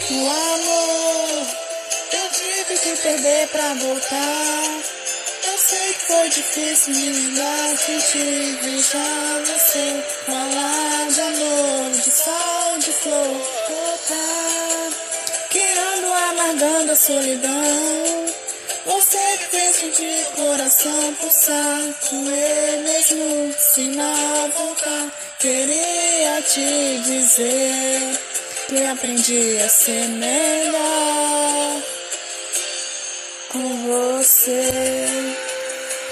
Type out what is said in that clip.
O amor eu tive que perder pra voltar. Eu sei que foi difícil me ligar, que tive já você falar de amor, de sol, de flor, voltar. Que ando amargando a solidão. Você que fez de coração pulsar com ele mesmo sem nada voltar. Queria te dizer que aprendi a ser melhor com você.